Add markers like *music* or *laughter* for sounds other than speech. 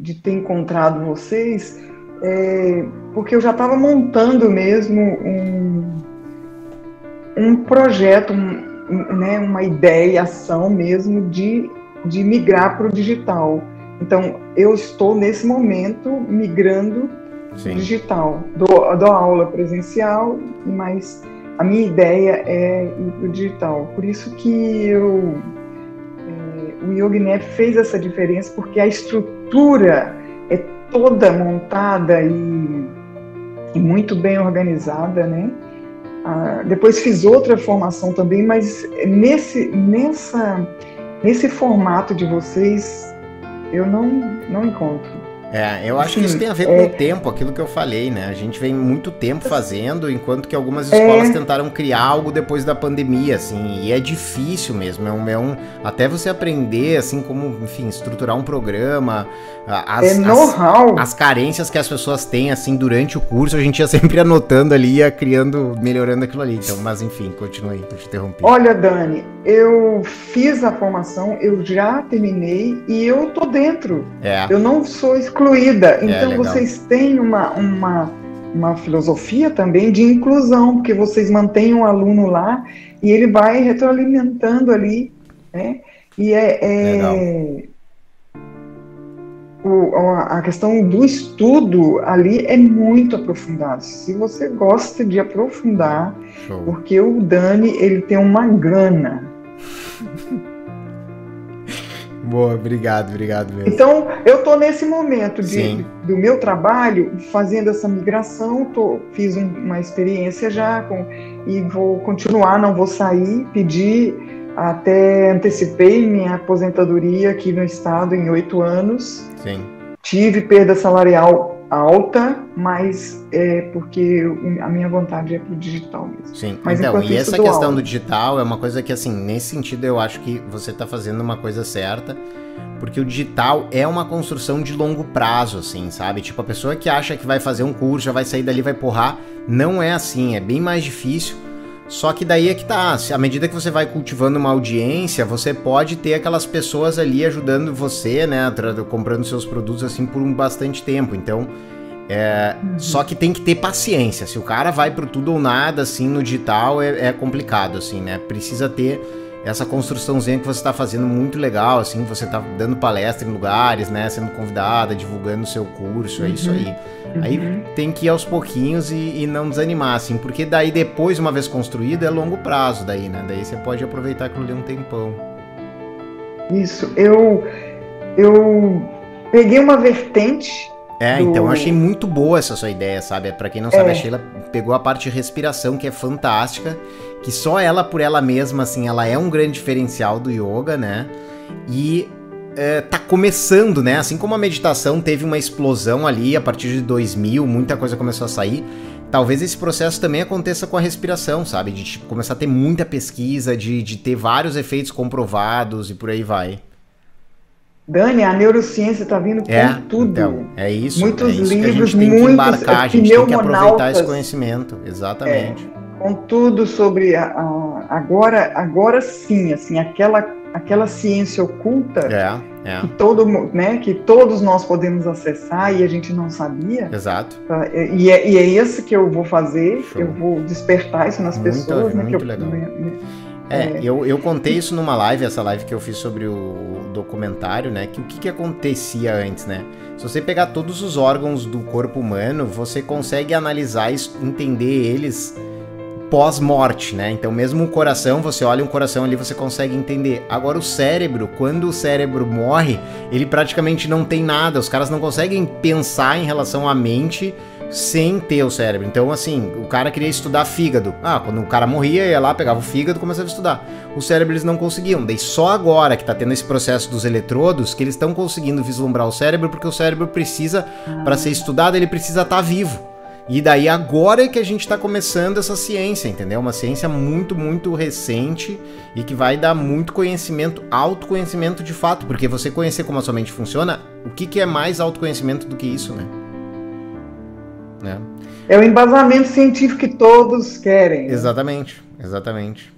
de ter encontrado vocês, é, porque eu já estava montando mesmo um, um projeto, um, né, uma ideia, ação mesmo de, de migrar para o digital. Então, eu estou nesse momento migrando Sim. digital. Dou, dou aula presencial, mas a minha ideia é ir para o digital. Por isso que eu, o YogiNet fez essa diferença, porque a estrutura é toda montada e, e muito bem organizada, né? Ah, depois fiz outra formação também, mas nesse, nessa, nesse formato de vocês eu não, não encontro. É, eu acho que isso tem a ver com é... o tempo, aquilo que eu falei, né? A gente vem muito tempo fazendo, enquanto que algumas escolas é... tentaram criar algo depois da pandemia, assim, e é difícil mesmo, é um, é um até você aprender, assim, como, enfim, estruturar um programa, as, é know-how. As, as, carências que as pessoas têm, assim, durante o curso, a gente ia *laughs* sempre anotando ali, ia criando, melhorando aquilo ali, então, mas enfim, continue aí, eu te interrompi. Olha, Dani, eu fiz a formação, eu já terminei e eu tô dentro. É. Eu não sou excluída. É, então, é, vocês têm uma, uma, uma filosofia também de inclusão, porque vocês mantêm o aluno lá e ele vai retroalimentando ali, né? E é, é o, a questão do estudo ali é muito aprofundado. Se você gosta de aprofundar, Show. porque o Dani ele tem uma gana *laughs* Boa, obrigado, obrigado mesmo. Então, eu estou nesse momento de, do meu trabalho, fazendo essa migração, tô, fiz um, uma experiência já com, e vou continuar, não vou sair, pedir, até antecipei minha aposentadoria aqui no estado em oito anos. Sim. Tive perda salarial alta, mas é porque a minha vontade é pro digital mesmo. Sim, mas então, e essa questão aula. do digital é uma coisa que, assim, nesse sentido eu acho que você está fazendo uma coisa certa, porque o digital é uma construção de longo prazo, assim, sabe? Tipo, a pessoa que acha que vai fazer um curso, já vai sair dali, vai porrar, não é assim, é bem mais difícil. Só que daí é que tá, à medida que você vai cultivando uma audiência, você pode ter aquelas pessoas ali ajudando você, né, comprando seus produtos assim por um bastante tempo. Então, é, uhum. só que tem que ter paciência. Se o cara vai pro tudo ou nada assim no digital, é, é complicado assim, né? Precisa ter essa construçãozinha que você está fazendo muito legal, assim, você está dando palestra em lugares, né, sendo convidada, divulgando o seu curso, é isso aí. Uhum. Aí tem que ir aos pouquinhos e, e, não desanimar, assim, porque daí depois, uma vez construído, é longo prazo daí, né, daí você pode aproveitar aquilo ali um tempão. Isso, eu, eu peguei uma vertente é, do... então eu achei muito boa essa sua ideia, sabe? Para quem não sabe, é. a Sheila pegou a parte de respiração, que é fantástica, que só ela por ela mesma, assim, ela é um grande diferencial do yoga, né? E é, tá começando, né? Assim como a meditação teve uma explosão ali a partir de 2000, muita coisa começou a sair. Talvez esse processo também aconteça com a respiração, sabe? De tipo, começar a ter muita pesquisa, de, de ter vários efeitos comprovados e por aí vai. Dani, a neurociência está vindo com é, tudo. Então, é isso. Muitos é isso livros, que a gente tem muitos que embarcar, a gente tem que aproveitar esse conhecimento, exatamente. É, com tudo sobre a, a, agora, agora sim, assim, aquela aquela ciência oculta é, é. que todo né que todos nós podemos acessar e a gente não sabia exato tá, e é, e é isso que eu vou fazer Show. eu vou despertar isso nas muito, pessoas muito né legal. Eu, é, é, eu, eu contei isso numa live, essa live que eu fiz sobre o documentário, né? Que o que, que acontecia antes, né? Se você pegar todos os órgãos do corpo humano, você consegue analisar e entender eles pós-morte, né? Então, mesmo o coração, você olha um coração ali, você consegue entender. Agora, o cérebro, quando o cérebro morre, ele praticamente não tem nada. Os caras não conseguem pensar em relação à mente sem ter o cérebro. Então, assim, o cara queria estudar fígado. Ah, quando o cara morria, ia lá, pegava o fígado e começava a estudar. O cérebro eles não conseguiam. Daí só agora que tá tendo esse processo dos eletrodos que eles estão conseguindo vislumbrar o cérebro, porque o cérebro precisa, para ser estudado, ele precisa estar tá vivo. E daí agora é que a gente está começando essa ciência, entendeu? Uma ciência muito, muito recente e que vai dar muito conhecimento, autoconhecimento de fato, porque você conhecer como a sua mente funciona, o que, que é mais autoconhecimento do que isso, né? Né? É o embasamento científico que todos querem. Exatamente, exatamente.